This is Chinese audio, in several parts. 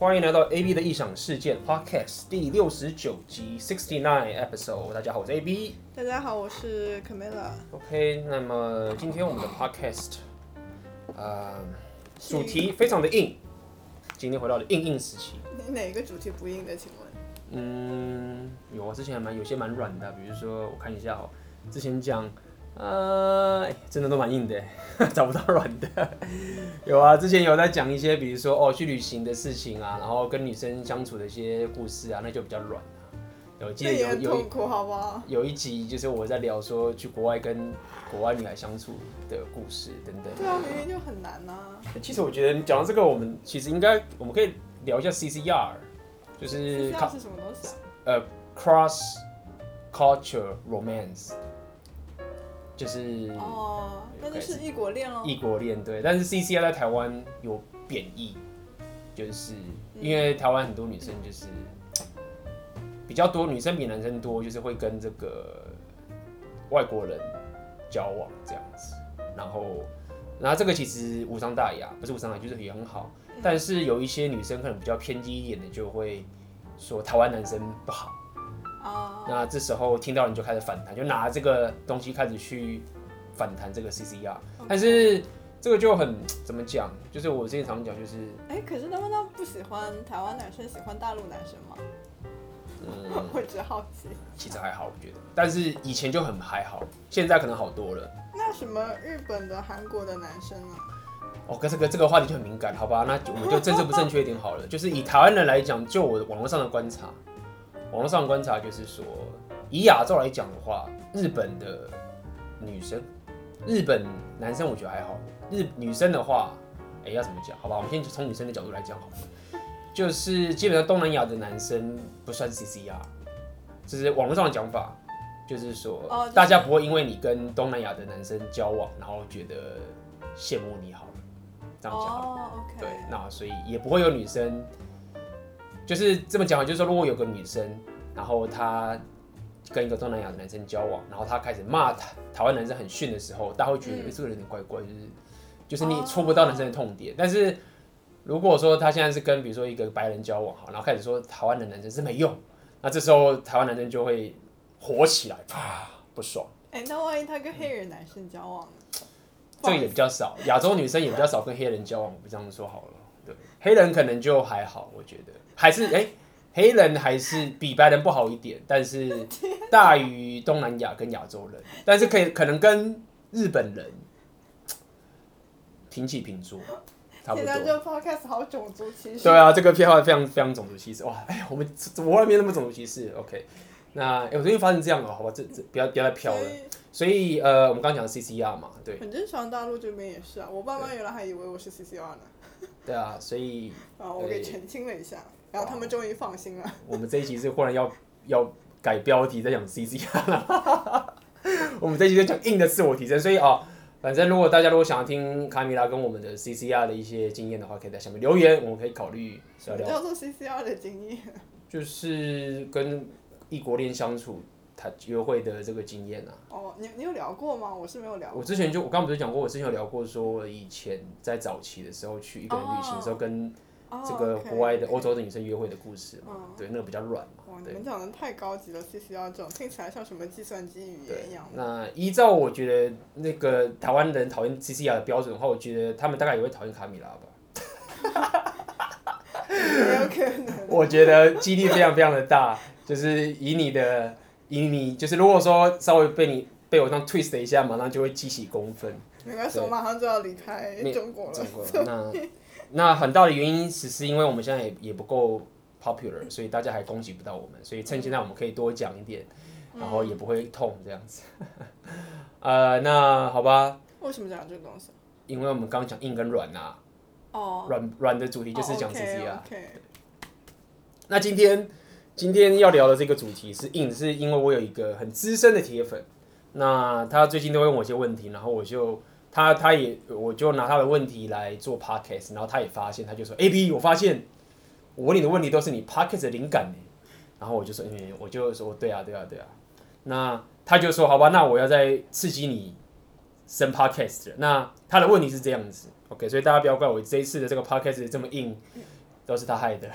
欢迎来到 AB 的异想世界 Podcast 第六十九集 Sixty Nine Episode。大家好，我是 AB。大家好，我是 Camilla。OK，那么今天我们的 Podcast，呃，主题非常的硬。今天回到了硬硬时期。你哪个主题不硬的？请问？嗯，有啊，之前还蛮有些蛮软的，比如说我看一下哦，之前讲。呃，真的都蛮硬的，找不到软的。有啊，之前有在讲一些，比如说哦，去旅行的事情啊，然后跟女生相处的一些故事啊，那就比较软啊。有记得有有痛苦好不好？有一集就是我在聊说去国外跟国外女孩相处的故事等等。对啊，明明就很难啊。其实我觉得你讲到这个，我们其实应该我们可以聊一下 CCR，就是 CCR 是什么东西啊？呃，Cross Culture Romance。就是哦，那就是异国恋喽。异国恋对，但是 CCR 在台湾有贬义，就是因为台湾很多女生就是比较多，女生比男生多，就是会跟这个外国人交往这样子。然后，然后这个其实无伤大雅，不是无伤大雅，就是也很好。但是有一些女生可能比较偏激一点的，就会说台湾男生不好。Oh. 那这时候听到人就开始反弹，就拿这个东西开始去反弹这个 CCR。Okay. 但是这个就很怎么讲？就是我之前常讲，就是哎、欸，可是他们都不喜欢台湾男生，喜欢大陆男生吗？嗯，我只好奇。其实还好，我觉得。但是以前就很还好，现在可能好多了。那什么日本的、韩国的男生呢？哦，可是这个这个话题就很敏感，好吧？那我们就政治不正确一点好了。就是以台湾人来讲，就我网络上的观察。网络上观察就是说，以亚洲来讲的话，日本的女生，日本男生我觉得还好。日女生的话，哎、欸，要怎么讲？好吧，我们先从女生的角度来讲好了。就是基本上东南亚的男生不算 CCR，这是网络上的讲法。就是说，大家不会因为你跟东南亚的男生交往，然后觉得羡慕你好了，这样讲。哦，OK。对，那所以也不会有女生。就是这么讲，就是说，如果有个女生，然后她跟一个东南亚的男生交往，然后她开始骂台台湾男生很逊的时候，大家会觉得，哎、嗯欸，这个人有点怪怪，就是就是你戳不到男生的痛点。哦、但是如果说他现在是跟比如说一个白人交往，好，然后开始说台湾的男生是没用，那这时候台湾男生就会火起来，啊，不爽。哎、欸，那万一他跟黑人男生交往呢？这个也比较少，亚洲女生也比较少跟黑人交往，我这样说好了。对，黑人可能就还好，我觉得。还是 哎、欸，黑人还是比白人不好一点，但是大于东南亚跟亚洲人，但是可以可能跟日本人平起平坐，差不多。现在这 podcast 好种族歧视。对啊，这个片话非常非常种族歧视哇！哎呀，我们我外面那么种族歧视，OK？那、哎、我最近发生这样了，好吧？这这不要不要再飘了。所以呃，我们刚刚讲的 CCR 嘛，对。很正常，大陆这边也是啊。我爸妈原来还以为我是 CCR 呢。对啊，所以啊，我给澄清了一下。然后他们终于放心了。我们这一集是忽然要要改标题，在讲 CCR 了。我们这一集在讲硬的自我提升，所以啊，反正如果大家如果想要听卡米拉跟我们的 CCR 的一些经验的话，可以在下面留言，我们可以考虑聊聊。叫做 CCR 的经验？就是跟异国恋相处、谈约会的这个经验啊。哦，你你有聊过吗？我是没有聊过。我之前就我刚刚不是讲过，我之前有聊过，说我以前在早期的时候去一个人旅行的时候跟。哦这个国外的欧洲的女生约会的故事对，那个比较软嘛。哇，你们讲的太高级了，CCR 这种听起来像什么计算机语言一样。那依照我觉得那个台湾人讨厌 CCR 的标准的话，我觉得他们大概也会讨厌卡米拉吧。有可能。我觉得几率非常非常的大，就是以你的，以你就是如果说稍微被你被我这样 twist 一下，马上就会激起公愤。没关系，我马上就要离开中国了。中国那。那很大的原因只是因为我们现在也也不够 popular，所以大家还攻击不到我们，所以趁现在我们可以多讲一点，然后也不会痛这样子。呃，那好吧。为什么讲这个东西？因为我们刚刚讲硬跟软啊。哦。软软的主题就是讲啊。Okay, okay. 那今天今天要聊的这个主题是硬，是因为我有一个很资深的铁粉，那他最近都会问我一些问题，然后我就。他他也，我就拿他的问题来做 podcast，然后他也发现，他就说：“AB，我发现我问你的问题都是你 podcast 的灵感。”然后我就说：“嗯，我就说对啊，对啊，对啊。”那他就说：“好吧，那我要再刺激你生 podcast。”那他的问题是这样子，OK，所以大家不要怪我这一次的这个 podcast 这么硬，都是他害的。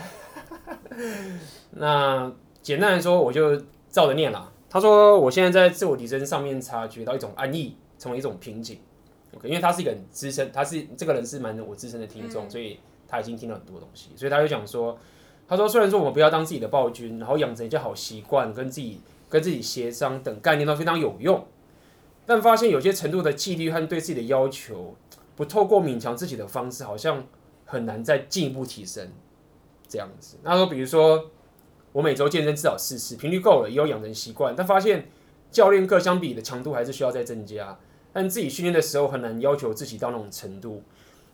那简单来说，我就照着念了。他说，我现在在自我提升上面察觉到一种安逸，成为一种瓶颈。OK，因为他是一个很资深，他是这个人是蛮我资深的听众，所以他已经听了很多东西，所以他就讲说，他说虽然说我们不要当自己的暴君，然后养成一些好习惯，跟自己跟自己协商等概念都非常有用，但发现有些程度的纪律和对自己的要求，不透过勉强自己的方式，好像很难再进一步提升。这样子，他说，比如说我每周健身至少四次，频率够了，也有养成习惯，但发现教练课相比的强度还是需要再增加。但自己训练的时候很难要求自己到那种程度。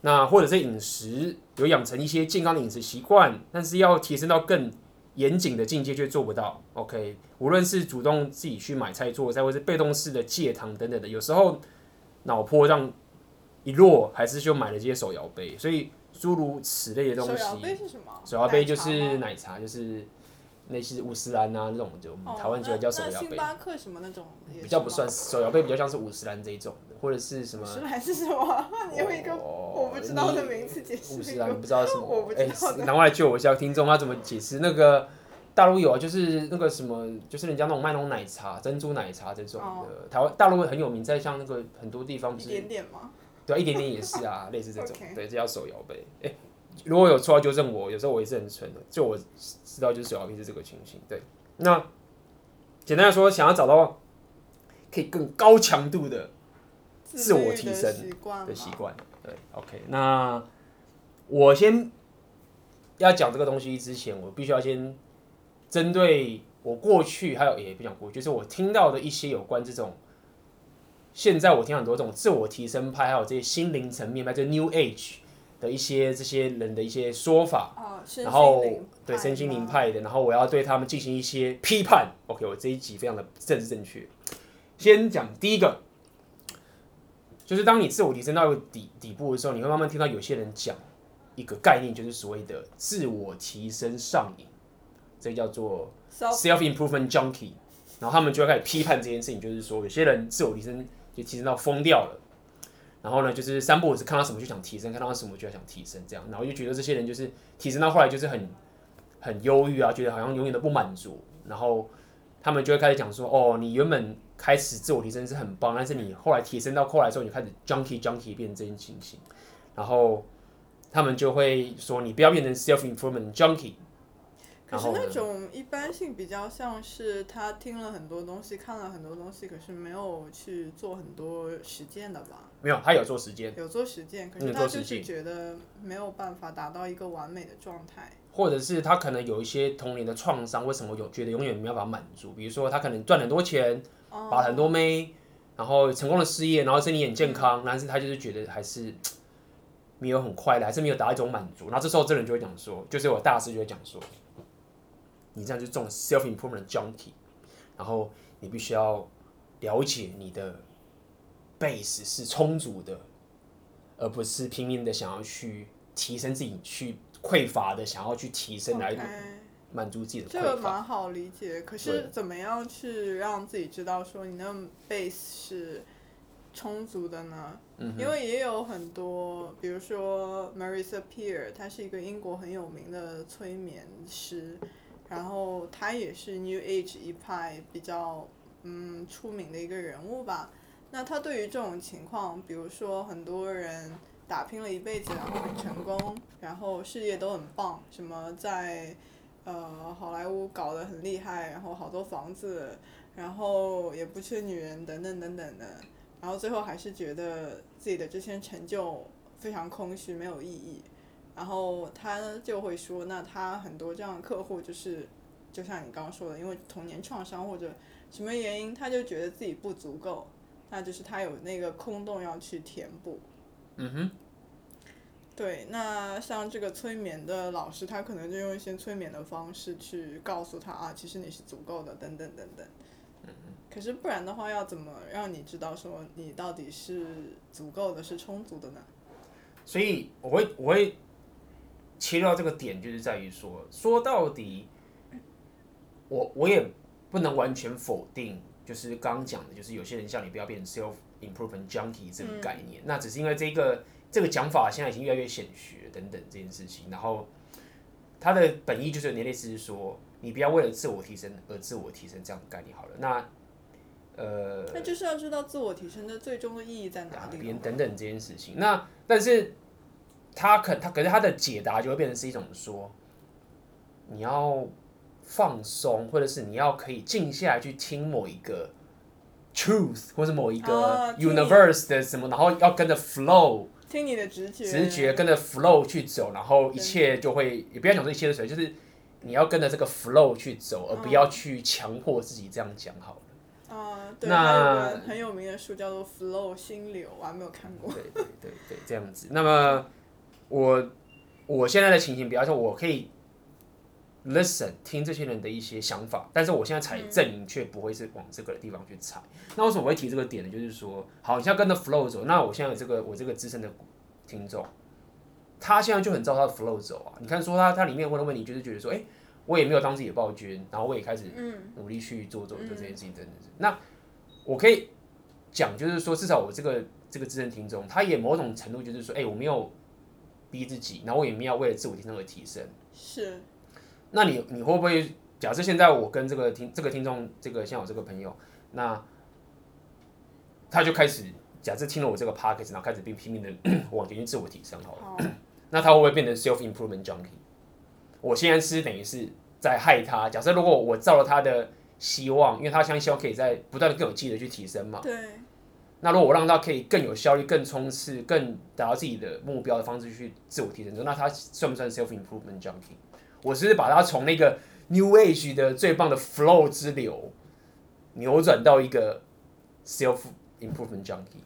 那或者是饮食有养成一些健康的饮食习惯，但是要提升到更严谨的境界却做不到。OK，无论是主动自己去买菜做菜，或是被动式的戒糖等等的，有时候脑波让一落，还是就买了这些手摇杯。所以。诸如此类的东西。手摇杯是什么？手摇杯就是奶茶，就是类似五十岚啊那种，就我们台湾居然叫手摇杯。星巴克什么那种？比较不算手摇杯，比较像是五十岚这一种的，或者是什么？五十兰是什么？你 用一个我不知道的名字解释。五十岚不知道什么？哎，赶快来救我一下，听众他怎么解释？那个大陆有啊，就是那个什么，就是人家那种卖那种奶茶、珍珠奶茶这种的。台湾大陆很有名，在像那个很多地方不是？一点点吗？对，一点点也是啊，类似这种.对，这叫手摇杯。哎、欸，如果有错要纠正我，有时候我也是很蠢的，就我知道就是手摇杯是这个情形。对，那简单来说，想要找到可以更高强度的自我提升的习惯，对，OK。那我先要讲这个东西之前，我必须要先针对我过去还有也不讲过去，就是我听到的一些有关这种。现在我听很多这种自我提升派，还有这些心灵层面派，就 New Age 的一些这些人的一些说法，哦、然后对身心灵派的，然后我要对他们进行一些批判。OK，我这一集非常的政治正确。先讲第一个，就是当你自我提升到底底部的时候，你会慢慢听到有些人讲一个概念，就是所谓的自我提升上瘾，这叫做 Self Improvement Junkie，然后他们就会开始批判这件事情，就是说有些人自我提升。就提升到疯掉了，然后呢，就是三步五时看到什么就想提升，看到什么就要想提升，这样，然后就觉得这些人就是提升到后来就是很很忧郁啊，觉得好像永远都不满足，然后他们就会开始讲说，哦，你原本开始自我提升是很棒，但是你后来提升到后来的时候，你开始 junkie junkie 变成这件情形，然后他们就会说，你不要变成 self improvement junkie。可是那种一般性比较像是他听了很多东西，看了很多东西，可是没有去做很多实践的吧？没有，他有做实践，有做实践，可是他就是觉得没有办法达到一个完美的状态，或者是他可能有一些童年的创伤，为什么有觉得永远没有办法满足？比如说他可能赚很多钱，把很多妹，然后成功的事业，然后身体很健康，但是他就是觉得还是没有很快乐，还是没有达到一种满足。然后这时候这人就会讲说，就是我大师就会讲说。你这样就中 self improvement junkie，然后你必须要了解你的 base 是充足的，而不是拼命的想要去提升自己，去匮乏的想要去提升来满足自己的匮乏。这个蛮好理解，可是怎么样去让自己知道说你的 base 是充足的呢？嗯、因为也有很多，比如说 Marisa Peer，他是一个英国很有名的催眠师。然后他也是 New Age 一派比较嗯出名的一个人物吧。那他对于这种情况，比如说很多人打拼了一辈子，然后很成功，然后事业都很棒，什么在呃好莱坞搞得很厉害，然后好多房子，然后也不缺女人等等等等的，然后最后还是觉得自己的这些成就非常空虚，没有意义。然后他就会说，那他很多这样的客户就是，就像你刚刚说的，因为童年创伤或者什么原因，他就觉得自己不足够，那就是他有那个空洞要去填补。嗯哼。对，那像这个催眠的老师，他可能就用一些催眠的方式去告诉他啊，其实你是足够的，等等等等。可是不然的话，要怎么让你知道说你到底是足够的，是充足的呢？所以我会，我会。切到这个点，就是在于说，说到底，我我也不能完全否定，就是刚刚讲的，就是有些人叫你不要变成 self improvement junkie 这个概念，嗯、那只是因为这个这个讲法现在已经越来越显学等等这件事情，然后它的本意就是有点类似是说，你不要为了自我提升而自我提升这样的概念好了。那呃，那就是要知道自我提升的最终的意义在哪里，边等等这件事情。那但是他可他可是他的解答就会变成是一种说，你要放松，或者是你要可以静下来去听某一个 truth，或者某一个 universe 的什么，然后要跟着 flow，听你的直觉，直觉跟着 flow 去走，然后一切就会也不要讲这一切的时候，就是你要跟着这个 flow 去走，而不要去强迫自己这样讲好了。对，那很有名的书叫做《Flow 心流》，我还没有看过。对对对对，这样子。那么我我现在的情形，比方说，我可以 listen 听这些人的一些想法，但是我现在踩阵营却不会是往这个地方去踩。嗯、那为什么我会提这个点呢？就是说，好，你要跟着 flow 走。那我现在有这个我这个资深的听众，他现在就很照他的 flow 走啊。你看，说他他里面问的问题，就是觉得说，哎、欸，我也没有当自己的暴君，然后我也开始努力去做做做这件事情，等等。那我可以讲，就是说，至少我这个这个资深听众，他也某种程度就是说，哎、欸，我没有逼自己，然后我也没有为了自我提升而提升。是。那你你会不会假设现在我跟这个听这个听众，这个像我这个朋友，那他就开始假设听了我这个 podcast 然后开始拼拼命的 往前去自我提升好了，那他会不会变成 self improvement junkie？我现在是等于是在害他。假设如果我照了他的。希望，因为他相信希望可以在不断的更有记得去提升嘛。对。那如果我让他可以更有效率、更冲刺、更达到自己的目标的方式去自我提升，那他算不算 self improvement junkie？我是不是把他从那个 new age 的最棒的 flow 之流扭转到一个 self improvement junkie？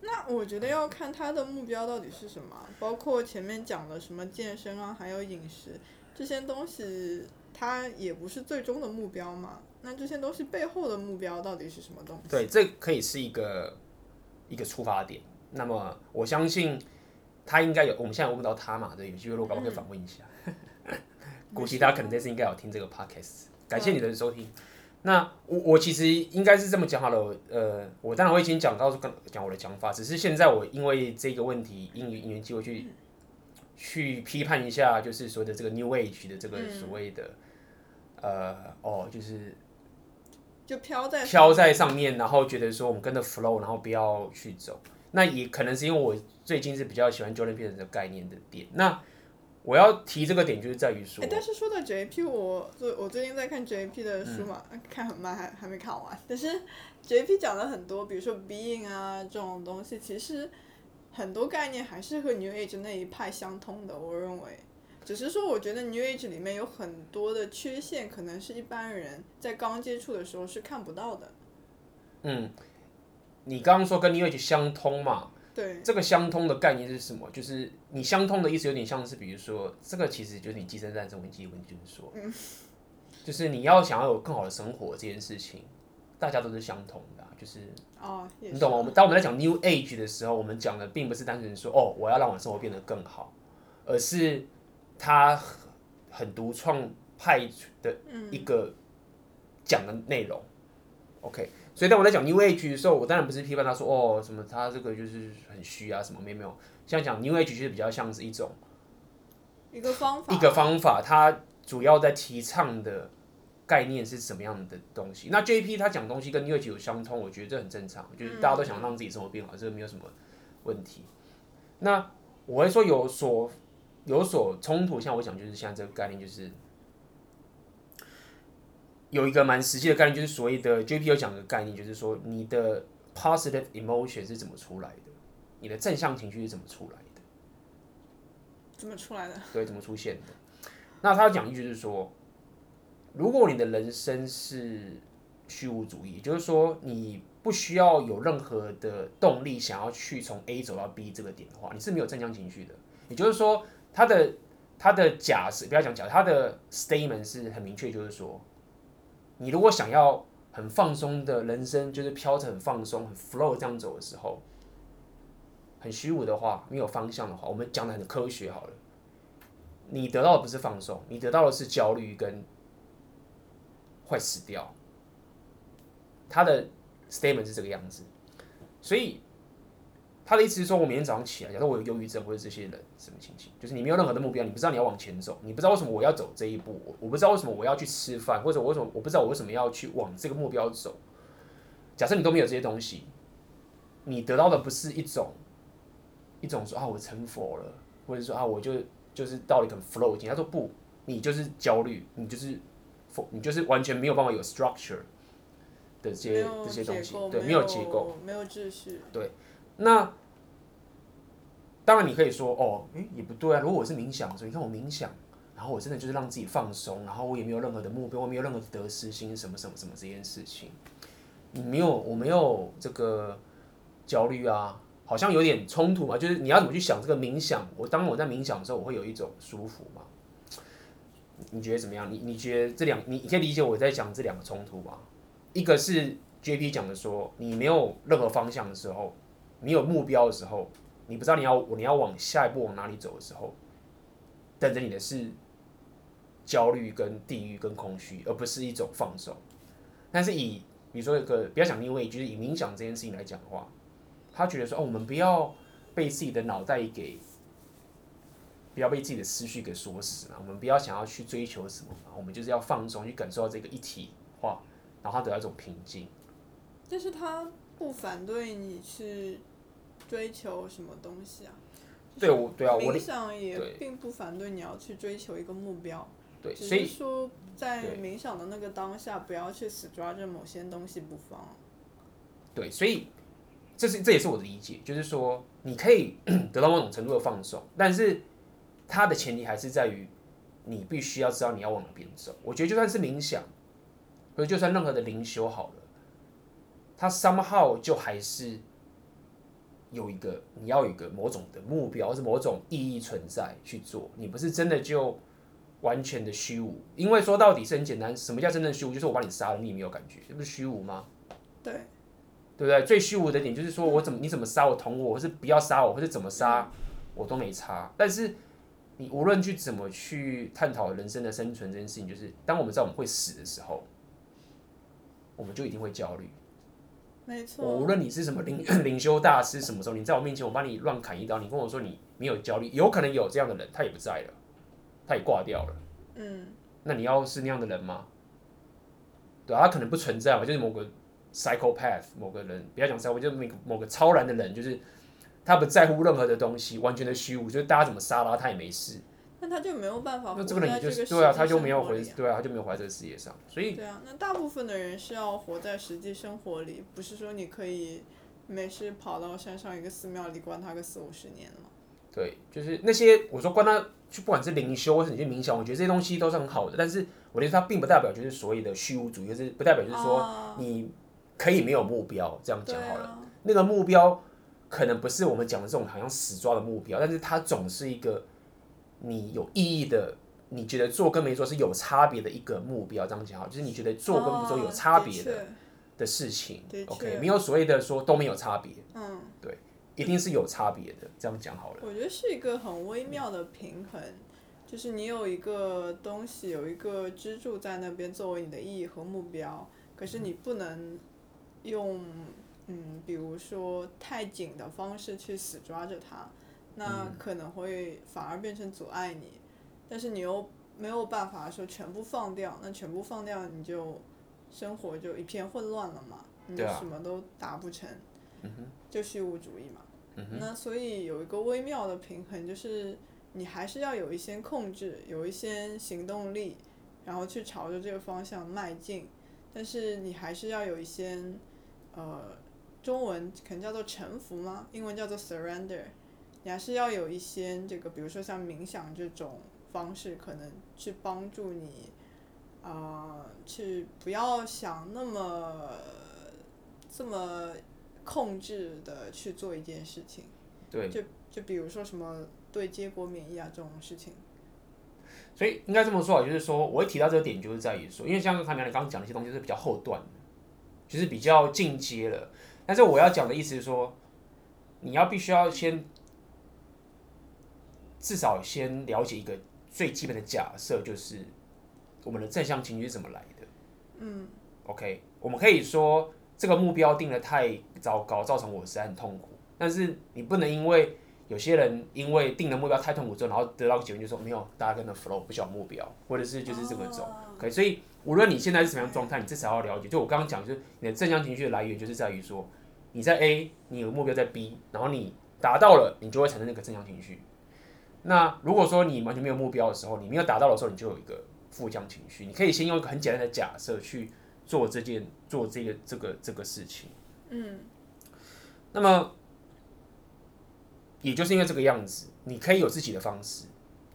那我觉得要看他的目标到底是什么，包括前面讲的什么健身啊，还有饮食这些东西。它也不是最终的目标嘛？那这些东西背后的目标到底是什么东西？对，这可以是一个一个出发点。那么我相信他应该有，我们现在问不到他嘛？对，有机会我可不可以访问一下？估计他可能这次应该有听这个 podcast。感谢你的收听。嗯、那我我其实应该是这么讲好了。呃，我当然会先讲到讲我的讲法，只是现在我因为这个问题，因缘因缘机会去、嗯、去批判一下，就是所谓的这个 New Age 的这个所谓的。嗯呃，哦，就是就飘在飘在上面，然后觉得说我们跟着 flow，然后不要去走。那也可能是因为我最近是比较喜欢 Jordan Peterson 的概念的点。那我要提这个点，就是在于说，欸，但是说到 JP，我最我最近在看 JP 的书嘛，嗯、看很慢，还还没看完。但是 JP 讲了很多，比如说 being 啊这种东西，其实很多概念还是和 New Age 那一派相通的，我认为。只是说，我觉得 New Age 里面有很多的缺陷，可能是一般人在刚接触的时候是看不到的。嗯，你刚刚说跟 New Age 相通嘛？对。这个相通的概念是什么？就是你相通的意思有点像是，比如说，这个其实就是你寄生在这种基文就是说，嗯，就是你要想要有更好的生活这件事情，大家都是相同的，就是哦，你懂吗？我们当我们在讲 New Age 的时候，我们讲的并不是单纯说哦，我要让我的生活变得更好，而是。他很独创派的一个讲的内容，嗯，OK，所以当我在讲 New Age 的时候，我当然不是批判他说哦什么他这个就是很虚啊什么没有没有，像讲 New Age 就是比较像是一种一个方法，一个方法，它主要在提倡的概念是什么样的东西？那 JP 他讲东西跟 New Age 有相通，我觉得这很正常，就是大家都想让自己生活变好，这个没有什么问题。那我会说有所。有所冲突，像我讲，就是现在这个概念，就是有一个蛮实际的概念，就是所谓的 JP 有讲的概念，就是说你的 positive emotion 是怎么出来的，你的正向情绪是怎么出来的？怎么出来的？对，怎么出现的？那他讲一句就是说，如果你的人生是虚无主义，就是说你不需要有任何的动力想要去从 A 走到 B 这个点的话，你是没有正向情绪的，也就是说。他的他的假设，不要讲假，他的 statement 是很明确，就是说，你如果想要很放松的人生，就是飘着很放松、很 flow 这样走的时候，很虚无的话，没有方向的话，我们讲的很科学好了，你得到的不是放松，你得到的是焦虑跟会死掉。他的 statement 是这个样子，所以他的意思是说，我每天早上起来，假如我有忧郁症或者这些人什么情形，就是你没有任何的目标，你不知道你要往前走，你不知道为什么我要走这一步，我不知道为什么我要去吃饭，或者我为什么我不知道我为什么要去往这个目标走。假设你都没有这些东西，你得到的不是一种一种说啊我成佛了，或者说啊我就就是到了一个 flow。他说不，你就是焦虑，你就是你就是完全没有办法有 structure 的这些这些东西，对，没有结构，没有秩序，对。那当然，你可以说哦，诶，也不对啊。如果我是冥想的时候，你看我冥想，然后我真的就是让自己放松，然后我也没有任何的目标，我没有任何的得失心，什么什么什么这件事情，你没有，我没有这个焦虑啊，好像有点冲突嘛。就是你要怎么去想这个冥想？我当我在冥想的时候，我会有一种舒服嘛？你觉得怎么样？你你觉得这两，你你可以理解我在讲这两个冲突吧？一个是 JP 讲的说，你没有任何方向的时候。你有目标的时候，你不知道你要你要往下一步往哪里走的时候，等着你的是焦虑、跟地狱、跟空虚，而不是一种放松。但是以比如说一个比较讲因为就是以冥想这件事情来讲的话，他觉得说哦，我们不要被自己的脑袋给，不要被自己的思绪给锁死了，我们不要想要去追求什么，我们就是要放松，去感受到这个一体化，然后他得到一种平静。但是他不反对你去。追求什么东西啊？对，我对啊，我冥想也并不反对你要去追求一个目标，对，只是说在冥想的那个当下，不要去死抓着某些东西不放。对，所以这是这也是我的理解，就是说你可以 得到某种程度的放松，但是它的前提还是在于你必须要知道你要往哪边走。我觉得就算是冥想，或者就算任何的灵修好了，它 somehow 就还是。有一个，你要有一个某种的目标，或是某种意义存在去做。你不是真的就完全的虚无，因为说到底是很简单，什么叫真正虚无？就是我把你杀了，你也没有感觉，这不是虚无吗？对，对不对？最虚无的点就是说我怎么你怎么杀我捅我，或是不要杀我，或是怎么杀我都没差。但是你无论去怎么去探讨人生的生存这件事情，就是当我们知道我们会死的时候，我们就一定会焦虑。没错，我无论你是什么灵灵修大师，什么时候你在我面前，我帮你乱砍一刀，你跟我说你没有焦虑，有可能有这样的人，他也不在了，他也挂掉了。嗯，那你要是那样的人吗？对啊，他可能不存在嘛，就是某个 psychopath，某个人，不要讲 psycho，就是某个某个超然的人，就是他不在乎任何的东西，完全的虚无，就是大家怎么杀他，他也没事。那他就没有办法活在这个世界。那这个人就是对啊，他就没有回对啊，他就没有活在这个世界上，所以对啊，那大部分的人是要活在实际生活里，不是说你可以没事跑到山上一个寺庙里关他个四五十年嘛。对，就是那些我说关他，就不管是灵修或是你去冥想，我觉得这些东西都是很好的，但是我觉得它并不代表就是所谓的虚无主义，就是不代表就是说你可以没有目标这样讲好了。啊、那个目标可能不是我们讲的这种好像死抓的目标，但是它总是一个。你有意义的，你觉得做跟没做是有差别的一个目标，这样讲好，就是你觉得做跟不做有差别的、哦、的、事情，OK，没有所谓的说都没有差别，嗯，对，一定是有差别的，这样讲好了。我觉得是一个很微妙的平衡，嗯、就是你有一个东西，有一个支柱在那边作为你的意义和目标，可是你不能用，嗯，比如说太紧的方式去死抓着它。那可能会反而变成阻碍你，但是你又没有办法说全部放掉，那全部放掉你就生活就一片混乱了嘛，你就什么都达不成，就虚无主义嘛。那所以有一个微妙的平衡，就是你还是要有一些控制，有一些行动力，然后去朝着这个方向迈进，但是你还是要有一些，呃，中文可能叫做臣服吗？英文叫做 surrender。你还是要有一些这个，比如说像冥想这种方式，可能去帮助你，啊、呃，去不要想那么这么控制的去做一件事情。对。就就比如说什么对结果免疫啊这种事情。所以应该这么说啊，就是说我会提到这个点，就是在于说，因为像刚才你刚刚讲的一些东西是比较后段的，就是比较进阶了。但是我要讲的意思是说，你要必须要先。至少先了解一个最基本的假设，就是我们的正向情绪是怎么来的。嗯，OK，我们可以说这个目标定得太糟糕，造成我实在很痛苦。但是你不能因为有些人因为定了目标太痛苦之后，然后得到结论就说没有，大家跟着 flow 不需要目标，或者是就是这么走。可以，所以无论你现在是什么样状态，你至少要了解。就我刚刚讲，就是你的正向情绪的来源，就是在于说你在 A，你有目标在 B，然后你达到了，你就会产生那个正向情绪。那如果说你完全没有目标的时候，你没有达到的时候，你就有一个负向情绪。你可以先用一个很简单的假设去做这件做这个这个这个事情。嗯。那么，也就是因为这个样子，你可以有自己的方式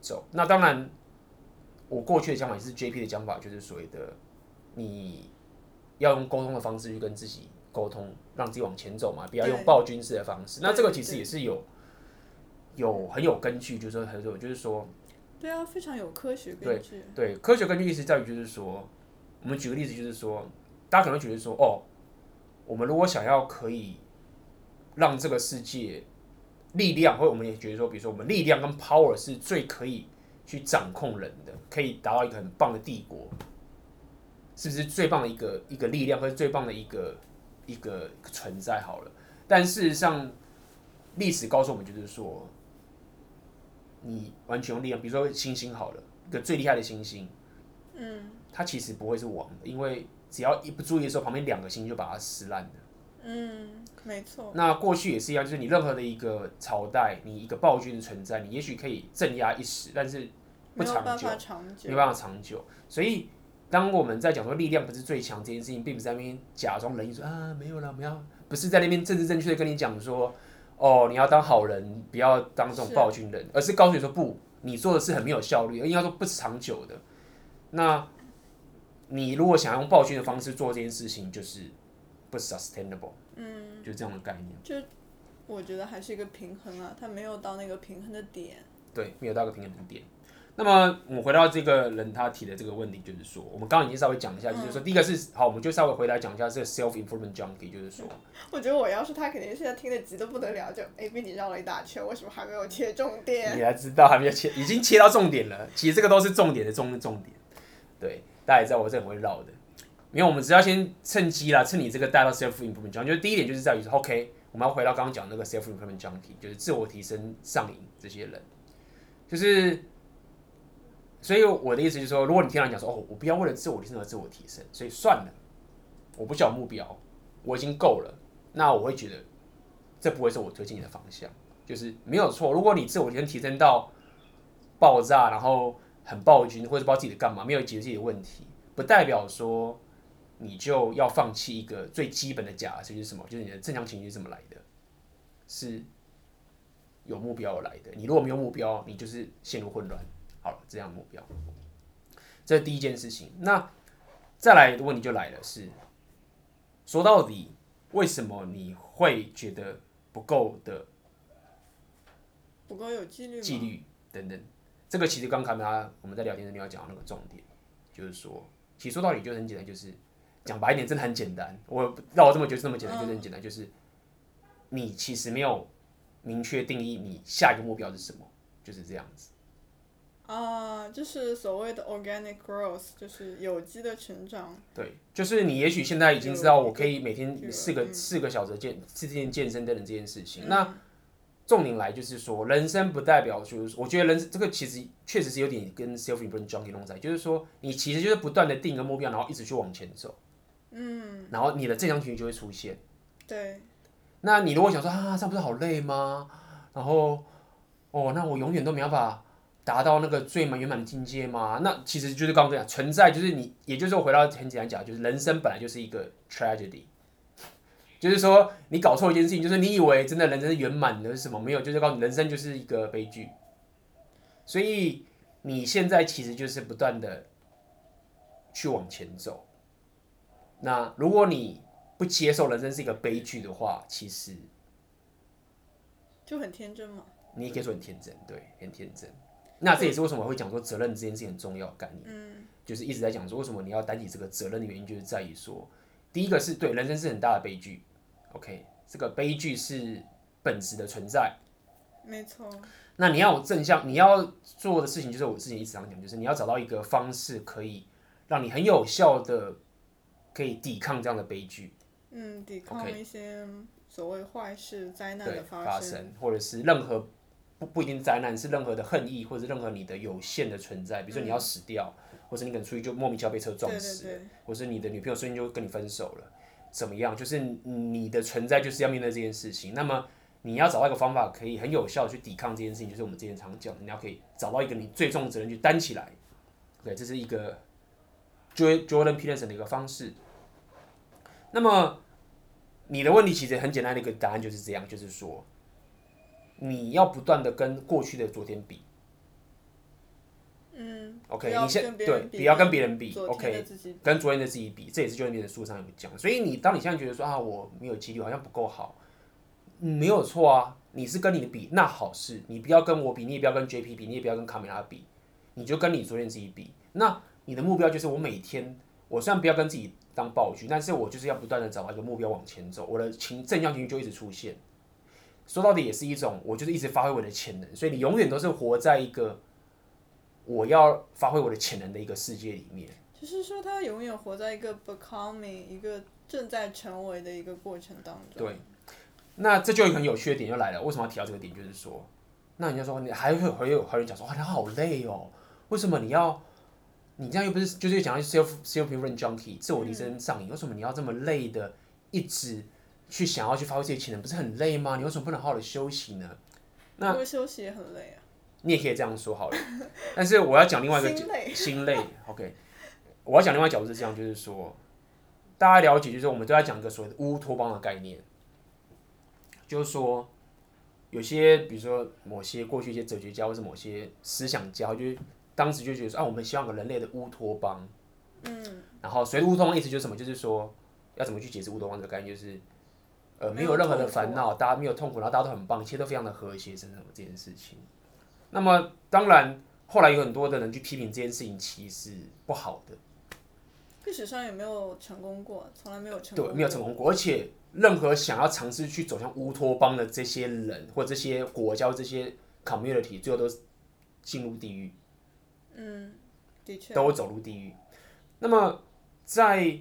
走。那当然，我过去的讲法也是 JP 的讲法，就是所谓的你要用沟通的方式去跟自己沟通，让自己往前走嘛，不要用暴君式的方式。那这个其实也是有。有很有根据，就是说很有，就是说，对啊，非常有科学根据。对，对，科学根据意思在于，就是说，我们举个例子，就是说，大家可能觉得说，哦，我们如果想要可以让这个世界力量，或者我们也觉得说，比如说，我们力量跟 power 是最可以去掌控人的，可以达到一个很棒的帝国，是不是最棒的一个一个力量，或者最棒的一个一个存在？好了，但事实上，历史告诉我们，就是说。你完全用力量，比如说星星好了，一个最厉害的星星，嗯，它其实不会是王的，因为只要一不注意的时候，旁边两个星就把它撕烂了。嗯，没错。那过去也是一样，就是你任何的一个朝代，你一个暴君的存在，你也许可以镇压一时，但是不长久，没办法长久，没办法长久。所以，当我们在讲说力量不是最强这件事情，并不是在那边假装仁义说啊没有了，没有，不是在那边政治正确的跟你讲说。哦，你要当好人，不要当这种暴君人，是而是告诉你说不，你做的是很没有效率，应该说不长久的。那，你如果想用暴君的方式做这件事情，就是不 sustainable，嗯，就这样的概念。就我觉得还是一个平衡啊，它没有到那个平衡的点。对，没有到个平衡的点。那么我们回到这个人他提的这个问题，就是说，我们刚刚已经稍微讲一下，就是说，第一个是好，我们就稍微回来讲一下这个 self improvement junkie，就是说，我觉得我要是他，肯定现在听得急得不得了，就哎，被你绕了一大圈，为什么还没有切重点？你还知道还没有切，已经切到重点了。其实这个都是重点的重重点。对，大家也知道我是很会绕的，因为我们只要先趁机啦，趁你这个带到 self improvement junkie，就是第一点就是在于说，OK，我们要回到刚刚讲那个 self improvement junkie，就是自我提升上瘾这些人，就是。所以我的意思就是说，如果你听到讲说哦，我不要为了自我提升而自我提升，所以算了，我不需要目标，我已经够了，那我会觉得这不会是我推进你的方向，就是没有错。如果你自我提升提升到爆炸，然后很暴君，或者不知道自己的干嘛，没有解决自己的问题，不代表说你就要放弃一个最基本的假设，就是什么？就是你的正常情绪是怎么来的？是有目标而来的。你如果没有目标，你就是陷入混乱。好了，这样目标，这是第一件事情。那再来的问题就来了，是说到底，为什么你会觉得不够的？不够有纪律？纪律等等，这个其实刚刚他我们在聊天的时候讲到那个重点，就是说，其实说到底就很简单，就是讲白一点，真的很简单。我让我这么觉得这么简单，就是很简单，就是你其实没有明确定义你下一个目标是什么，就是这样子。啊，uh, 就是所谓的 organic growth，就是有机的成长。对，就是你也许现在已经知道，我可以每天四个四个小时健四天健身等等这件事情。嗯、那重点来就是说，人生不代表就是，我觉得人这个其实确实是有点跟 self improvement junkie 弄在，就是说你其实就是不断的定一个目标，然后一直去往前走。嗯。然后你的正向情绪就会出现。对。那你如果想说啊，这样不是好累吗？然后，哦，那我永远都没办法。达到那个最满圆满的境界吗？那其实就是刚刚讲，存在就是你，也就是说回到很简单讲，就是人生本来就是一个 tragedy，就是说你搞错一件事情，就是你以为真的人生是圆满的是什么？没有，就是告诉你人生就是一个悲剧。所以你现在其实就是不断的去往前走。那如果你不接受人生是一个悲剧的话，其实就很天真嘛。你也可以说很天真，对，很天真。那这也是为什么会讲说责任这件事情很重要的概念，嗯，就是一直在讲说为什么你要担起这个责任的原因，就是在于说，第一个是对人生是很大的悲剧，OK，这个悲剧是本质的存在，没错。那你要有正向，你要做的事情就是我之前一直常讲，就是你要找到一个方式，可以让你很有效的可以抵抗这样的悲剧，嗯，抵抗一些所谓坏事、灾难的发生或者是任何不不一定灾难，是任何的恨意，或者任何你的有限的存在，比如说你要死掉，嗯、或者你可能出去就莫名其妙被车撞死，对对对，或是你的女朋友瞬间就跟你分手了，怎么样？就是你的存在就是要面对这件事情。那么你要找到一个方法，可以很有效的去抵抗这件事情，就是我们之前常讲，你要可以找到一个你最重的责任去担起来。对，这是一个 Jordan Peterson 的一个方式。那么你的问题其实很简单的一个答案就是这样，就是说你要不断的跟过去的昨天比。嗯，OK，你先对，不要跟别人比，OK，跟昨天的自己比，这也是 Jordan Peterson 书上有讲。所以你当你现在觉得说啊，我没有纪律，好像不够好，没有错啊，你是跟你的比，那好事，你不要跟我比，你也不要跟 JP 比，你也不要跟卡梅拉比。你就跟你昨天自己比，那你的目标就是我每天，我虽然不要跟自己当暴君，但是我就是要不断的找到一个目标往前走，我的情正向情绪就一直出现。说到底也是一种，我就是一直发挥我的潜能，所以你永远都是活在一个我要发挥我的潜能的一个世界里面。就是说，他永远活在一个 becoming 一个正在成为的一个过程当中。对，那这就很有趣的点就来了，为什么要提到这个点？就是说。那人家说你还会还有还有人讲说哇，他好累哦，为什么你要你这样又不是就是讲到 self self improvement junkie 自我提升上瘾，为什么你要这么累的一直去想要去发挥自己潜能，不是很累吗？你为什么不能好好的休息呢？那休息也很累啊。你也可以这样说好了，但是我要讲另外一个心累，心累，OK，我要讲另外一个角度是这样，就是说大家了解，就是我们都在讲一个所谓的乌托邦的概念，就是说。有些，比如说某些过去一些哲学家，或者某些思想家，就是当时就觉得说，啊，我们希望有人类的乌托邦。嗯。然后，所谓乌托邦意思就是什么？就是说，要怎么去解释乌托邦这个概念？就是，呃，没有任何的烦恼，大家没有痛苦，然后大家都很棒，一切都非常的和谐，什么什么这件事情。那么，当然，后来有很多的人去批评这件事情，其实不好的。历史上也没有成功过，从来没有成功过。对，没有成功过，而且。任何想要尝试去走向乌托邦的这些人，或这些国家、这些 community，最后都进入地狱。嗯，的确，都会走入地狱。那么在，在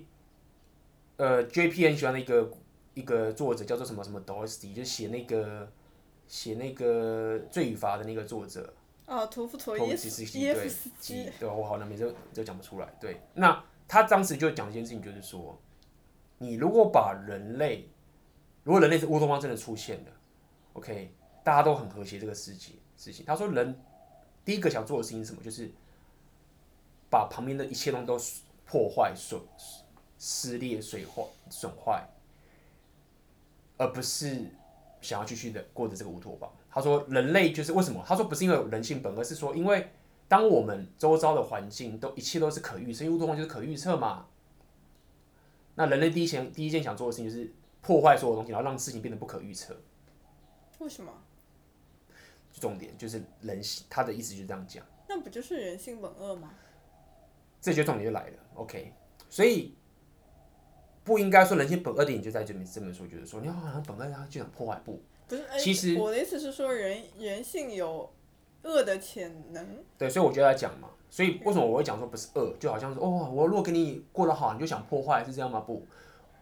呃，JPN 喜欢的一个一个作者叫做什么什么 Dostoevsky 就写那个写那个罪与罚的那个作者。哦，屠夫托耶夫斯基。耶夫斯基。对，我好像，每次都讲不出来。对，那他当时就讲一件事情，就是说。你如果把人类，如果人类是乌托邦真的出现了，OK，大家都很和谐这个世界事情。他说人第一个想做的事情是什么？就是把旁边的一切东西都破坏、损撕裂、损坏、损坏，而不是想要继续的过着这个乌托邦。他说人类就是为什么？他说不是因为人性本恶，而是说因为当我们周遭的环境都一切都是可预测，因为乌托邦就是可预测嘛。那人类第一件第一件想做的事情就是破坏所有东西，然后让事情变得不可预测。为什么？重点就是人性，他的意思就是这样讲。那不就是人性本恶吗？这就重点就来了，OK。所以不应该说人性本恶的点就在这边这么说，就是说你好像本恶，然后就想破坏不？不是，其实我的意思是说人人性有恶的潜能。对，所以我就在讲嘛。所以为什么我会讲说不是恶，就好像说哦，我如果给你过得好，你就想破坏，是这样吗？不，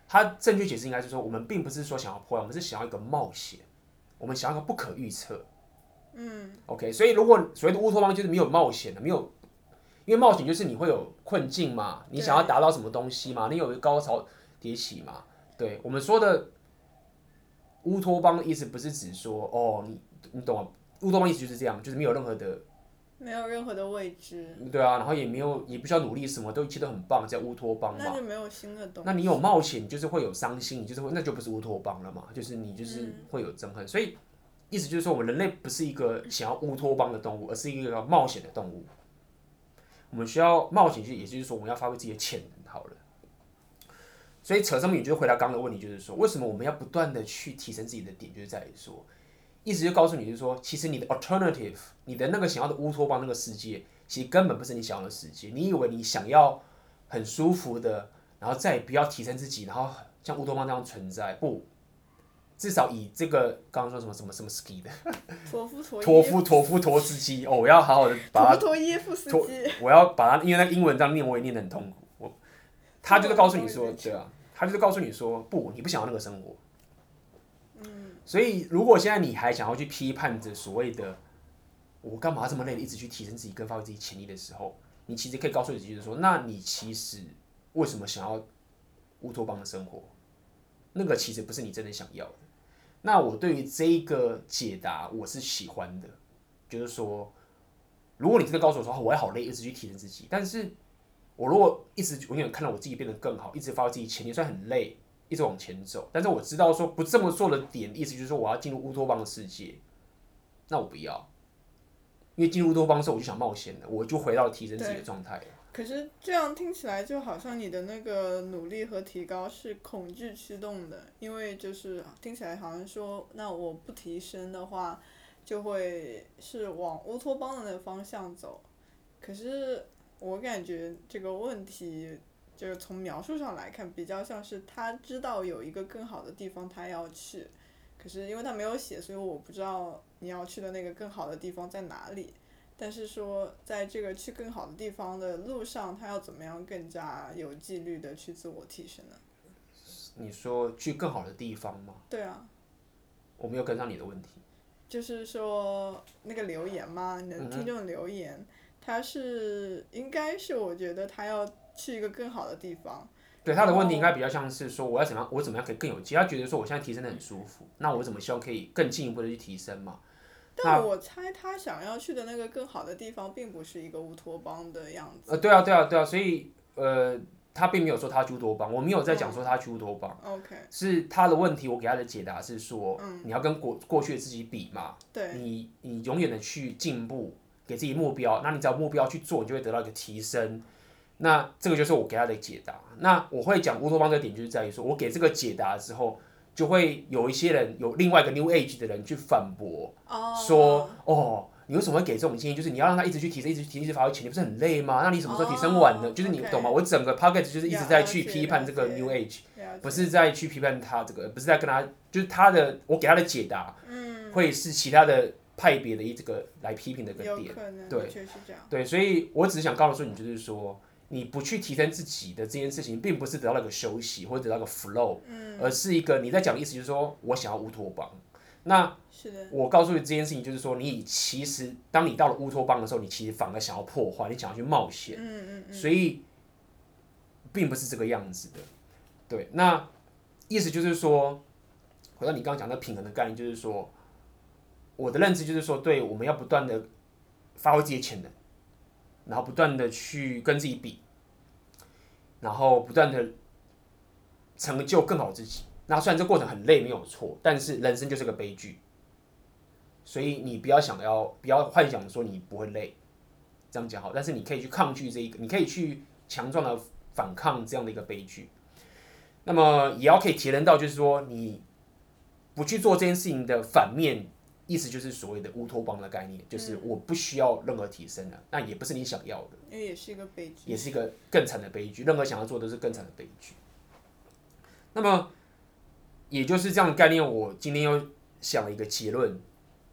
他正确解释应该是说，我们并不是说想要破坏，我们是想要一个冒险，我们想要一个不可预测。嗯，OK，所以如果所谓的乌托邦就是没有冒险的，没有，因为冒险就是你会有困境嘛，你想要达到什么东西嘛，你有一个高潮迭起嘛。对，我们说的乌托邦的意思不是指说哦，你你懂吗？乌托邦意思就是这样，就是没有任何的。没有任何的未知。对啊，然后也没有，也不需要努力什么，都一切都很棒，叫乌托邦嘛。那就没有新的东西。那你有冒险，你就是会有伤心，你就是会，那就不是乌托邦了嘛，就是你就是会有憎恨。嗯。所以意思就是说，我们人类不是一个想要乌托邦的动物，而是一个冒险的动物。我们需要冒险，就也就是说，我们要发挥自己的潜能。所以扯这么远，就是回答刚刚的问题，就是说，为什么我们要不断的去提升自己的点，就是在于说。意思就告诉你，就是说，其实你的 alternative，你的那个想要的乌托邦那个世界，其实根本不是你想要的世界。你以为你想要很舒服的，然后再也不要提升自己，然后像乌托邦那样存在，不，至少以这个刚刚说什么什么什么 ski 的，托夫托托夫托夫托斯基哦，我要好好的把它托耶夫斯基，我要把它，因为那个英文这样念，我也念得很痛苦。我，他就是告诉你说，对啊，他就是告诉你说，不，你不想要那个生活。嗯所以如果现在你还想要去批判着所谓的我干嘛这么累，一直去提升自己，跟发挥自己潜力的时候，你其实可以告诉自己，就是说，那你其实为什么想要乌托邦的生活？那个其实不是你真的想要的。那我对于这一个解答，我是喜欢的，就是说，如果你真的告诉我说，我还好累，一直去提升自己，但是我如果一直永远看到我自己变得更好，一直发挥自己潜力，虽然很累，一直往前走，但是我知道说不这么做的点，意思就是说我要进入乌托邦的世界，那我不要，因为进入乌托邦的时候我就想冒险了，我就回到提升自己的状态。可是这样听起来就好像你的那个努力和提高是恐惧驱动的，因为就是听起来好像说，那我不提升的话，就会是往乌托邦的那个方向走。可是我感觉这个问题，就是从描述上来看，比较像是他知道有一个更好的地方他要去，可是因为他没有写，所以我不知道你要去的那个更好的地方在哪里。但是说，在这个去更好的地方的路上，他要怎么样更加有纪律的去自我提升呢？你说去更好的地方吗？对啊。我没有跟上你的问题。就是说那个留言吗，你的听众留言，嗯、他是应该是我觉得他要去一个更好的地方。对他的问题应该比较像是说，我要怎么样，我怎么样可以更有机？他觉得说我现在提升的很舒服，那我怎么希望可以更进一步的去提升嘛？但我猜他想要去的那个更好的地方，并不是一个乌托邦的样子。呃，对啊，对啊，对啊，所以呃，他并没有说他去乌托邦，我没有在讲说他去乌托邦。嗯、OK。是他的问题，我给他的解答是说，嗯、你要跟过过去的自己比嘛。对。你你永远的去进步，给自己目标，那你只要目标去做，你就会得到一个提升。那这个就是我给他的解答。那我会讲乌托邦的点，就是在于说我给这个解答之后。就会有一些人，有另外一个 New Age 的人去反驳，oh. 说：“哦，你为什么会给这种建议？就是你要让他一直去提升，一直提升，一直发挥潜力，不是很累吗？那你什么时候提升完呢？Oh, 就是你懂吗.我整个 Podcast 就是一直在去批判这个 New Age，不是在去批判他这个，不是在跟他，就是他的，我给他的解答，嗯会是其他的派别的一这个来批评的一个点，对，对，所以我只是想告诉你，就是说。”你不去提升自己的这件事情，并不是得到了一个休息或者得到一个 flow，嗯，而是一个你在讲的意思，就是说我想要乌托邦。那我告诉你这件事情，就是说你其实当你到了乌托邦的时候，你其实反而想要破坏，你想要去冒险，嗯嗯嗯，所以并不是这个样子的。对，那意思就是说，回到你刚刚讲的平衡的概念，就是说我的认知就是说，对，我们要不断的发挥自己的潜能。然后不断的去跟自己比，然后不断的成就更好自己。那虽然这过程很累，没有错，但是人生就是个悲剧。所以你不要想要，不要幻想说你不会累，这样讲好。但是你可以去抗拒这一个，你可以去强壮的反抗这样的一个悲剧。那么也要可以体验到，就是说你不去做这件事情的反面。意思就是所谓的乌托邦的概念，就是我不需要任何提升了，那也不是你想要的，因为也是一个悲剧，也是一个更惨的悲剧。任何想要做的都是更惨的悲剧。那么，也就是这样的概念，我今天又想了一个结论，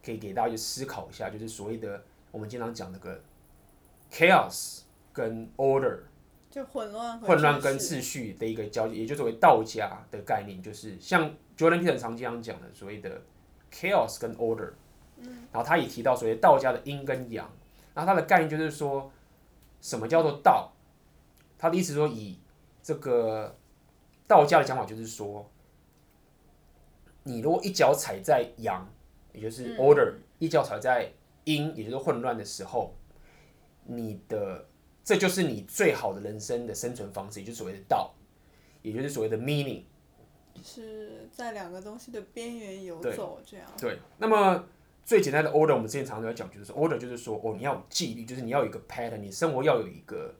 可以给大家去思考一下，就是所谓的我们经常讲那个 chaos 跟 order，就混乱、混乱跟秩序的一个交接，也就是所谓道家的概念，就是像 Jordan Peterson 常经常讲的所谓的。Chaos 跟 Order，然后他也提到所谓道家的阴跟阳，然后他的概念就是说，什么叫做道？他的意思说，以这个道家的讲法就是说，你如果一脚踩在阳，也就是 Order，一脚踩在阴，也就是混乱的时候，你的这就是你最好的人生的生存方式，也就是所谓的道，也就是所谓的 Meaning。是在两个东西的边缘游走，这样。对，那么最简单的 order，我们之前常常在讲，就是 order，就是说，哦，你要有纪律，就是你要有一个 pattern，你生活要有一个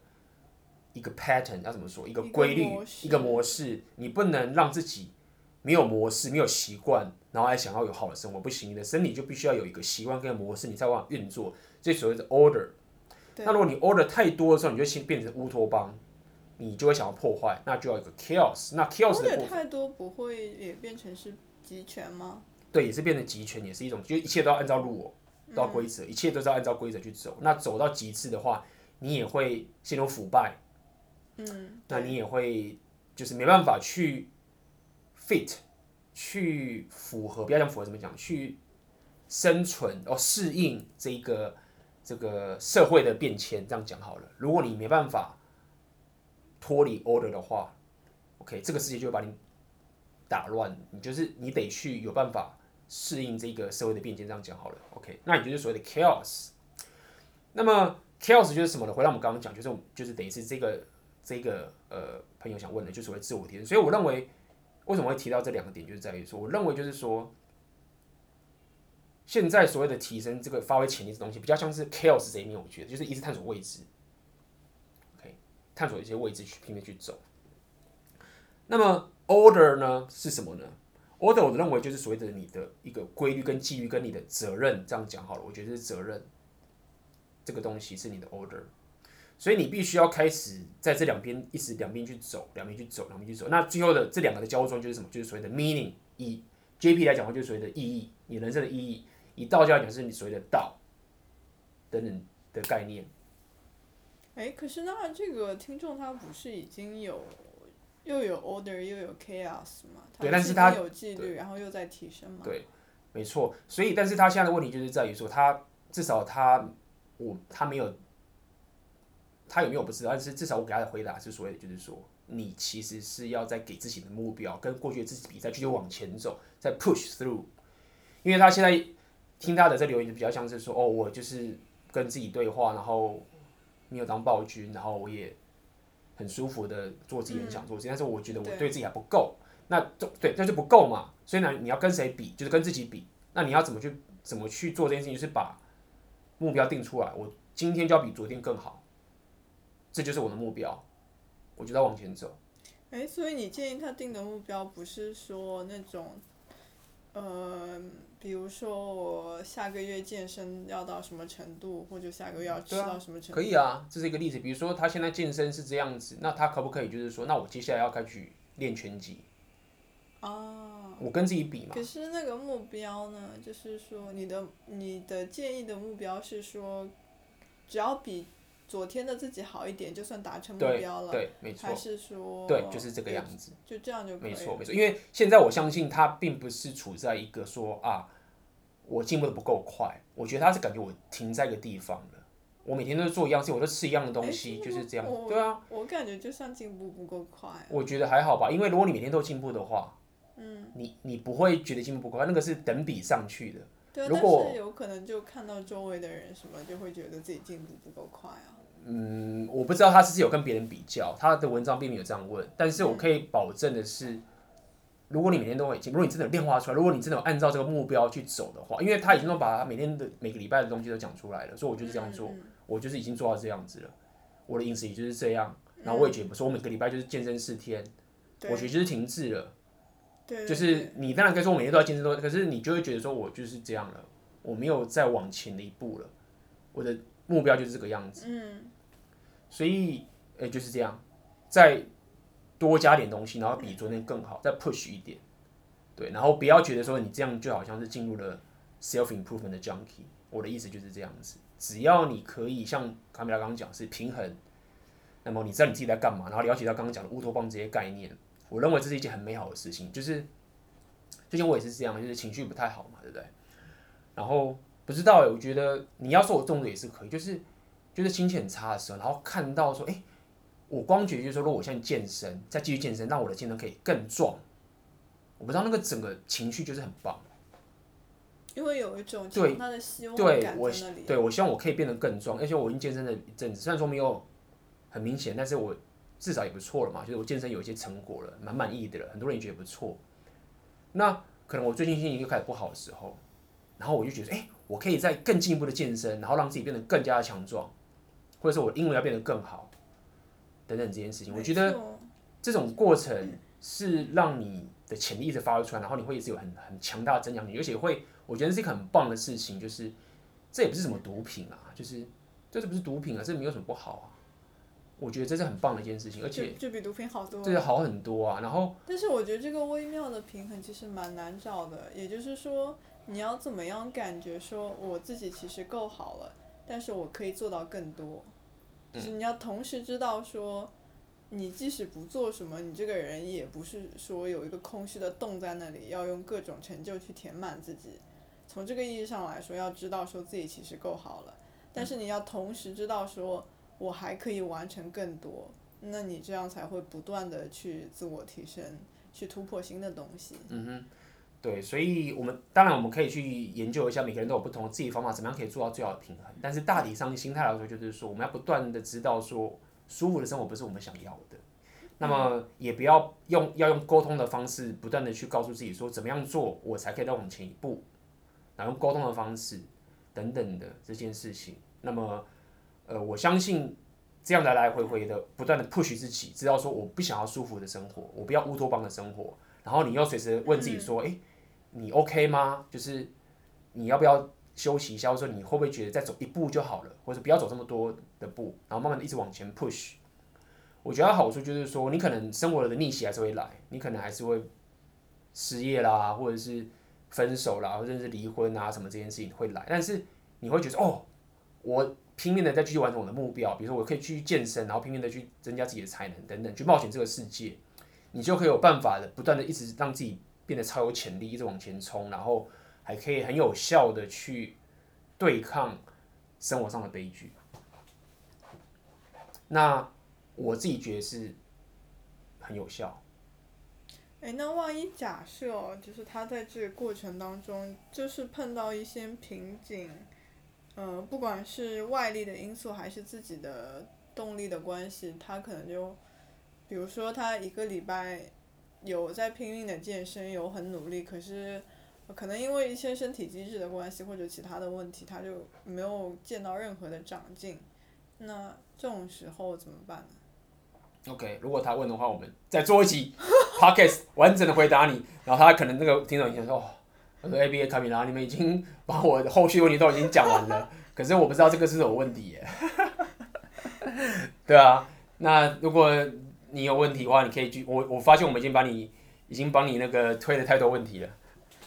一个 pattern，要怎么说？一个规律，一个，模式。你不能让自己没有模式，没有习惯，然后还想要有好的生活，不行。你的身体就必须要有一个习惯跟模式，你才往运作。这所谓的 order。那如果你 order 太多的时候，你就先变成乌托邦。你就会想要破坏，那就要有个 chaos。那 chaos 的太多不会也变成是集权吗？对，也是变成集权，也是一种，就一切都要按照路哦，都要规则，嗯、一切都是要按照规则去走。那走到极致的话，你也会陷入腐败。嗯，那你也会就是没办法去 fit 去符合，不要讲符合怎么讲，去生存哦，适应这个这个社会的变迁，这样讲好了。如果你没办法脱离 order 的话，OK，这个世界就会把你打乱。你就是你得去有办法适应这个社会的变迁，这样讲好了。OK，那也就是所谓的 chaos。那么 chaos 就是什么呢？回到我们刚刚讲，就是就是等于是这个这个呃朋友想问的，就是所谓自我提升。所以我认为。为什么会提到这两个点？就是在于说，我认为就是说，现在所谓的提升这个发挥潜力的东西，比较像是 chaos 这一面，我觉得就是一直探索未知探索一些位置去拼命去走。那么 order 呢是什么呢？order 我认为就是所谓的你的一个规律跟纪律跟你的责任，这样讲好了，我觉得是责任，这个东西是你的 order。所以你必须要开始在这两边一直两边去走，两边去走，两边去走。那最后的这两个的交装就是什么？就是所谓的 meaning。以 JP 来讲的话，就是所谓的意义，你人生的意义。以道教来讲，是你所谓的道等等的概念。哎，可是那这个听众他不是已经有又有 order 又有 chaos 吗？对，但是他有纪律，然后又在提升嘛。对，没错。所以，但是他现在的问题就是在于说，他至少他我他没有。他有没有不知道，但是至少我给他的回答是所谓的，就是说，你其实是要在给自己的目标，跟过去的自己比赛，继续往前走，再 push through。因为他现在听他的这留言，就比较像是说，哦，我就是跟自己对话，然后没有当暴君，然后我也很舒服的做自己很想做的事，但是我觉得我对自己还不够，那就对，那就不够嘛。所以呢，你要跟谁比，就是跟自己比。那你要怎么去怎么去做这件事情，就是把目标定出来，我今天就要比昨天更好。这就是我的目标，我就要往前走。哎，所以你建议他定的目标不是说那种，呃，比如说我下个月健身要到什么程度，或者下个月要吃到什么程度？可以啊，这是一个例子。比如说他现在健身是这样子，那他可不可以就是说，那我接下来要开始练拳击？啊，我跟自己比嘛。可是那个目标呢？就是说你的你的建议的目标是说，只要比。昨天的自己好一点，就算达成目标了。对，对，没错。还是说，对，就是这个样子。就这样就可以。没错，没错。因为现在我相信他并不是处在一个说啊，我进步的不够快。我觉得他是感觉我停在一个地方了。我每天都是做一样事，我都吃一样的东西，就是这样。对啊。我感觉就算进步不够快。我觉得还好吧，因为如果你每天都进步的话，嗯，你你不会觉得进步不够快，那个是等比上去的。对，但是有可能就看到周围的人什么，就会觉得自己进步不够快啊。嗯，我不知道他是不是有跟别人比较，他的文章并没有这样问，但是我可以保证的是，如果你每天都会进，如果你真的有变化出来，如果你真的有按照这个目标去走的话，因为他已经都把他每天的每个礼拜的东西都讲出来了，所以我就是这样做，我就是已经做到这样子了，我的饮食也就是这样，然后我也觉得不错，我每个礼拜就是健身四天，我觉得就是停滞了。对，就是你当然可以说我每天都要健身多，可是你就会觉得说我就是这样了，我没有再往前的一步了，我的目标就是这个样子。嗯，所以呃就是这样，再多加点东西，然后比昨天更好，再 push 一点，对，然后不要觉得说你这样就好像是进入了 self improvement 的 junkie。我的意思就是这样子，只要你可以像卡米拉刚刚讲是平衡，那么你知道你自己在干嘛，然后了解到刚刚讲的乌托邦这些概念。我认为这是一件很美好的事情，就是，最近我也是这样，就是情绪不太好嘛，对不对？然后不知道，我觉得你要说我动作也是可以，就是就是心情很差的时候，然后看到说，哎，我光觉得就是说，如果我现在健身，再继续健身，让我的健身可以更壮，我不知道那个整个情绪就是很棒，因为有一种对他的希望对我对我希望我可以变得更壮，而且我已经健身了一阵子，虽然说没有很明显，但是我。至少也不错了嘛，就是我健身有一些成果了，蛮满意的了，很多人也觉得不错。那可能我最近心情又开始不好的时候，然后我就觉得，哎、欸，我可以再更进一步的健身，然后让自己变得更加的强壮，或者说我英文要变得更好，等等这件事情，我觉得这种过程是让你的潜力一直发挥出来，然后你会一直有很很强大的增长点，而且会，我觉得是一个很棒的事情，就是这也不是什么毒品啊，就是这是不是毒品啊，这没有什么不好啊。我觉得这是很棒的一件事情，而且就比毒品好多，对，好很多啊。然后，但是我觉得这个微妙的平衡其实蛮难找的。也就是说，你要怎么样感觉说我自己其实够好了，但是我可以做到更多。就是你要同时知道说，你即使不做什么，你这个人也不是说有一个空虚的洞在那里，要用各种成就去填满自己。从这个意义上来说，要知道说自己其实够好了，但是你要同时知道说我还可以完成更多，那你这样才会不断的去自我提升，去突破新的东西。嗯哼，对，所以我们当然我们可以去研究一下，每个人都有不同的自己方法，怎么样可以做到最好的平衡。但是大体上心态来说，就是说我们要不断的知道说，舒服的生活不是我们想要的。那么也不要用要用沟通的方式，不断的去告诉自己说，怎么样做我才可以再往前一步。然后用沟通的方式等等的这件事情，那么，呃，我相信这样来来回回的不断的 push 自己，知道说我不想要舒服的生活，我不要乌托邦的生活。然后你又随时问自己说，哎、嗯，你 OK 吗？就是你要不要休息一下，或者说你会不会觉得再走一步就好了，或者不要走这么多的步，然后慢慢的一直往前 push。我觉得好处就是说，你可能生活的逆袭还是会来，你可能还是会失业啦，或者是。分手啦，或者是离婚啊，什么这件事情会来，但是你会觉得哦，我拼命的在继续完成我的目标，比如说我可以去健身，然后拼命的去增加自己的才能等等，去冒险这个世界，你就可以有办法的不断的一直让自己变得超有潜力，一直往前冲，然后还可以很有效的去对抗生活上的悲剧。那我自己觉得是很有效。哎，那万一假设，就是他在这个过程当中，就是碰到一些瓶颈，呃，不管是外力的因素还是自己的动力的关系，他可能就，比如说他一个礼拜有在拼命的健身，有很努力，可是可能因为一些身体机制的关系或者其他的问题，他就没有见到任何的长进，那这种时候怎么办呢？OK，如果他问的话，我们再做一集 Podcast 完整的回答你。然后他可能那个听众已经说，哦，我说 ABA 卡米拉，你们已经把我的后续问题都已经讲完了，可是我不知道这个是有问题耶。对啊，那如果你有问题的话，你可以去。我我发现我们已经把你已经帮你那个推了太多问题了。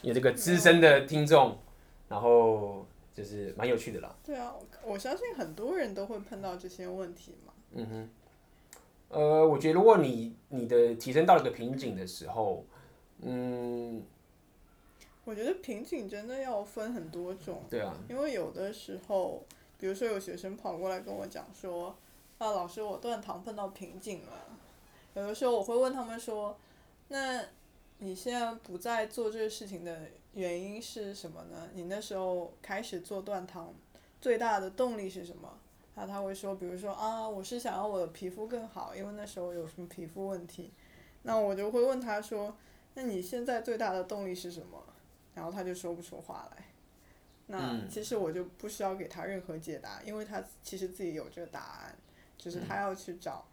有这个资深的听众，然后就是蛮有趣的啦。对啊，我相信很多人都会碰到这些问题嘛。嗯哼。呃，我觉得如果你你的提升到了一个瓶颈的时候，嗯，我觉得瓶颈真的要分很多种。对啊。因为有的时候，比如说有学生跑过来跟我讲说，啊，老师，我断糖碰到瓶颈了。有的时候我会问他们说，那你现在不再做这个事情的原因是什么呢？你那时候开始做断糖最大的动力是什么？那他会说，比如说啊，我是想要我的皮肤更好，因为那时候有什么皮肤问题，那我就会问他说，那你现在最大的动力是什么？然后他就说不出话来。那其实我就不需要给他任何解答，因为他其实自己有这个答案，只是他要去找。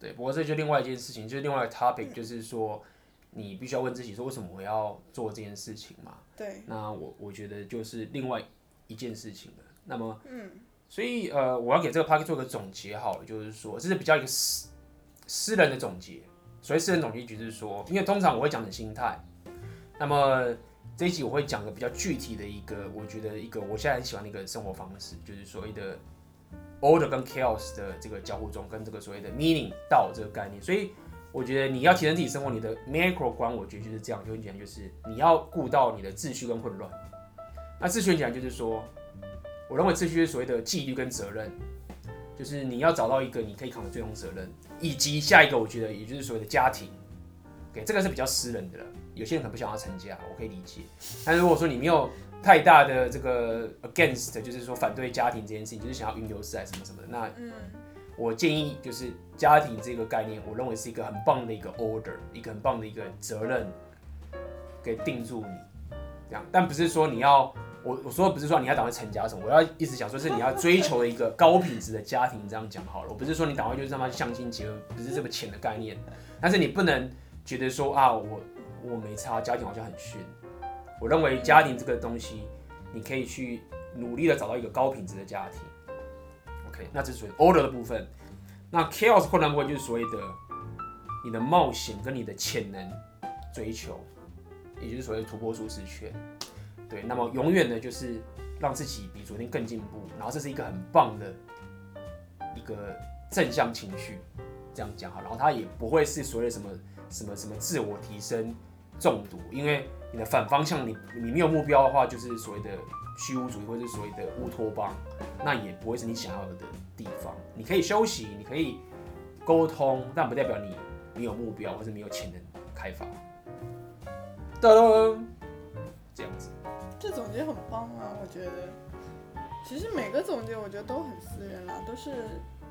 对，不过这就另外一件事情，就是另外一个 topic，就是说你必须要问自己说，为什么我要做这件事情嘛？对。那我我觉得就是另外一件事情了。那么。嗯。所以呃，我要给这个 podcast 做个总结好了，就是说这是比较一个私私人的总结。所以私人总结就是说，因为通常我会讲的心态，那么这一集我会讲个比较具体的一个，我觉得一个我现在很喜欢的一个生活方式，就是所谓的 order 跟 chaos 的这个交互中，跟这个所谓的 meaning 道这个概念。所以我觉得你要提升自己生活，你的 macro 观，我觉得就是这样，就很简单，就是你要顾到你的秩序跟混乱。那秩序很简单，就是说。我认为秩序是所谓的纪律跟责任，就是你要找到一个你可以扛的最终责任，以及下一个我觉得也就是所谓的家庭，OK，这个是比较私人的了。有些人可能不想要成家，我可以理解。但如果说你没有太大的这个 against，就是说反对家庭这件事情，就是想要云游四海什么什么的，那我建议就是家庭这个概念，我认为是一个很棒的一个 order，一个很棒的一个责任，给定住你这样，但不是说你要。我我说的不是说你要打算成家什么，我要一直想说是你要追求的一个高品质的家庭，这样讲好了。我不是说你打算就是让他相亲结婚，不是这么浅的概念。但是你不能觉得说啊，我我没差，家庭好像很逊。我认为家庭这个东西，你可以去努力的找到一个高品质的家庭。OK，那这是属于 order 的部分。那 chaos 困难部分就是所谓的你的冒险跟你的潜能追求，也就是所谓的突破舒适圈。对，那么永远的就是让自己比昨天更进步，然后这是一个很棒的一个正向情绪。这样讲好，然后它也不会是所谓什么什么什么自我提升中毒，因为你的反方向你你没有目标的话，就是所谓的虚无主义或者是所谓的乌托邦，那也不会是你想要的地方。你可以休息，你可以沟通，但不代表你没有目标或者没有潜能开发。哒哒，这样子。这总结很棒啊，我觉得。其实每个总结我觉得都很私人啦，都是。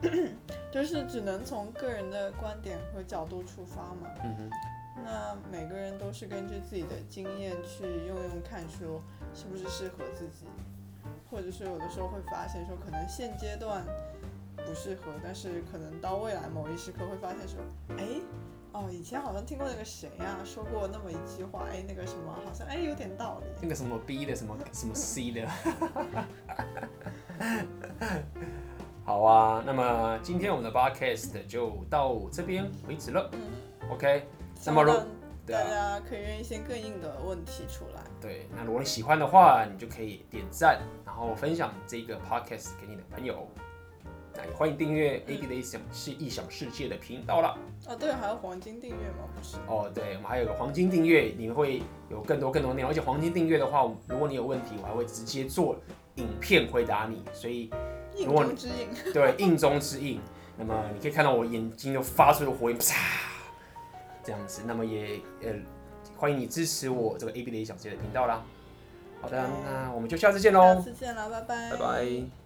就是只能从个人的观点和角度出发嘛。嗯哼。那每个人都是根据自己的经验去用用看，说是不是适合自己，或者是有的时候会发现说可能现阶段不适合，但是可能到未来某一时刻会发现说，哎，哦，以前好像听过那个谁呀、啊、说过那么一句话，哎，那个什么好像哎有点道理。那个什么 B 的什么什么 C 的。好啊，那么今天我们的 podcast 就到这边为止了。嗯，OK。那么如大家可以扔一些更硬的问题出来。对，那如果你喜欢的话，你就可以点赞，然后分享这个 podcast 给你的朋友。那也欢迎订阅 AB 的异想是异想世界的频道了。哦，对，还有黄金订阅吗？不是。哦，对，我们还有个黄金订阅，你会有更多更多内容。而且黄金订阅的话，如果你有问题，我还会直接做影片回答你。所以。如果你对，印中之印，那么你可以看到我眼睛又发出了火焰，啪，这样子。那么也呃，欢迎你支持我这个 AB 的异想世界的频道啦。好的，那我们就下次见喽。下次见了，拜拜。拜拜。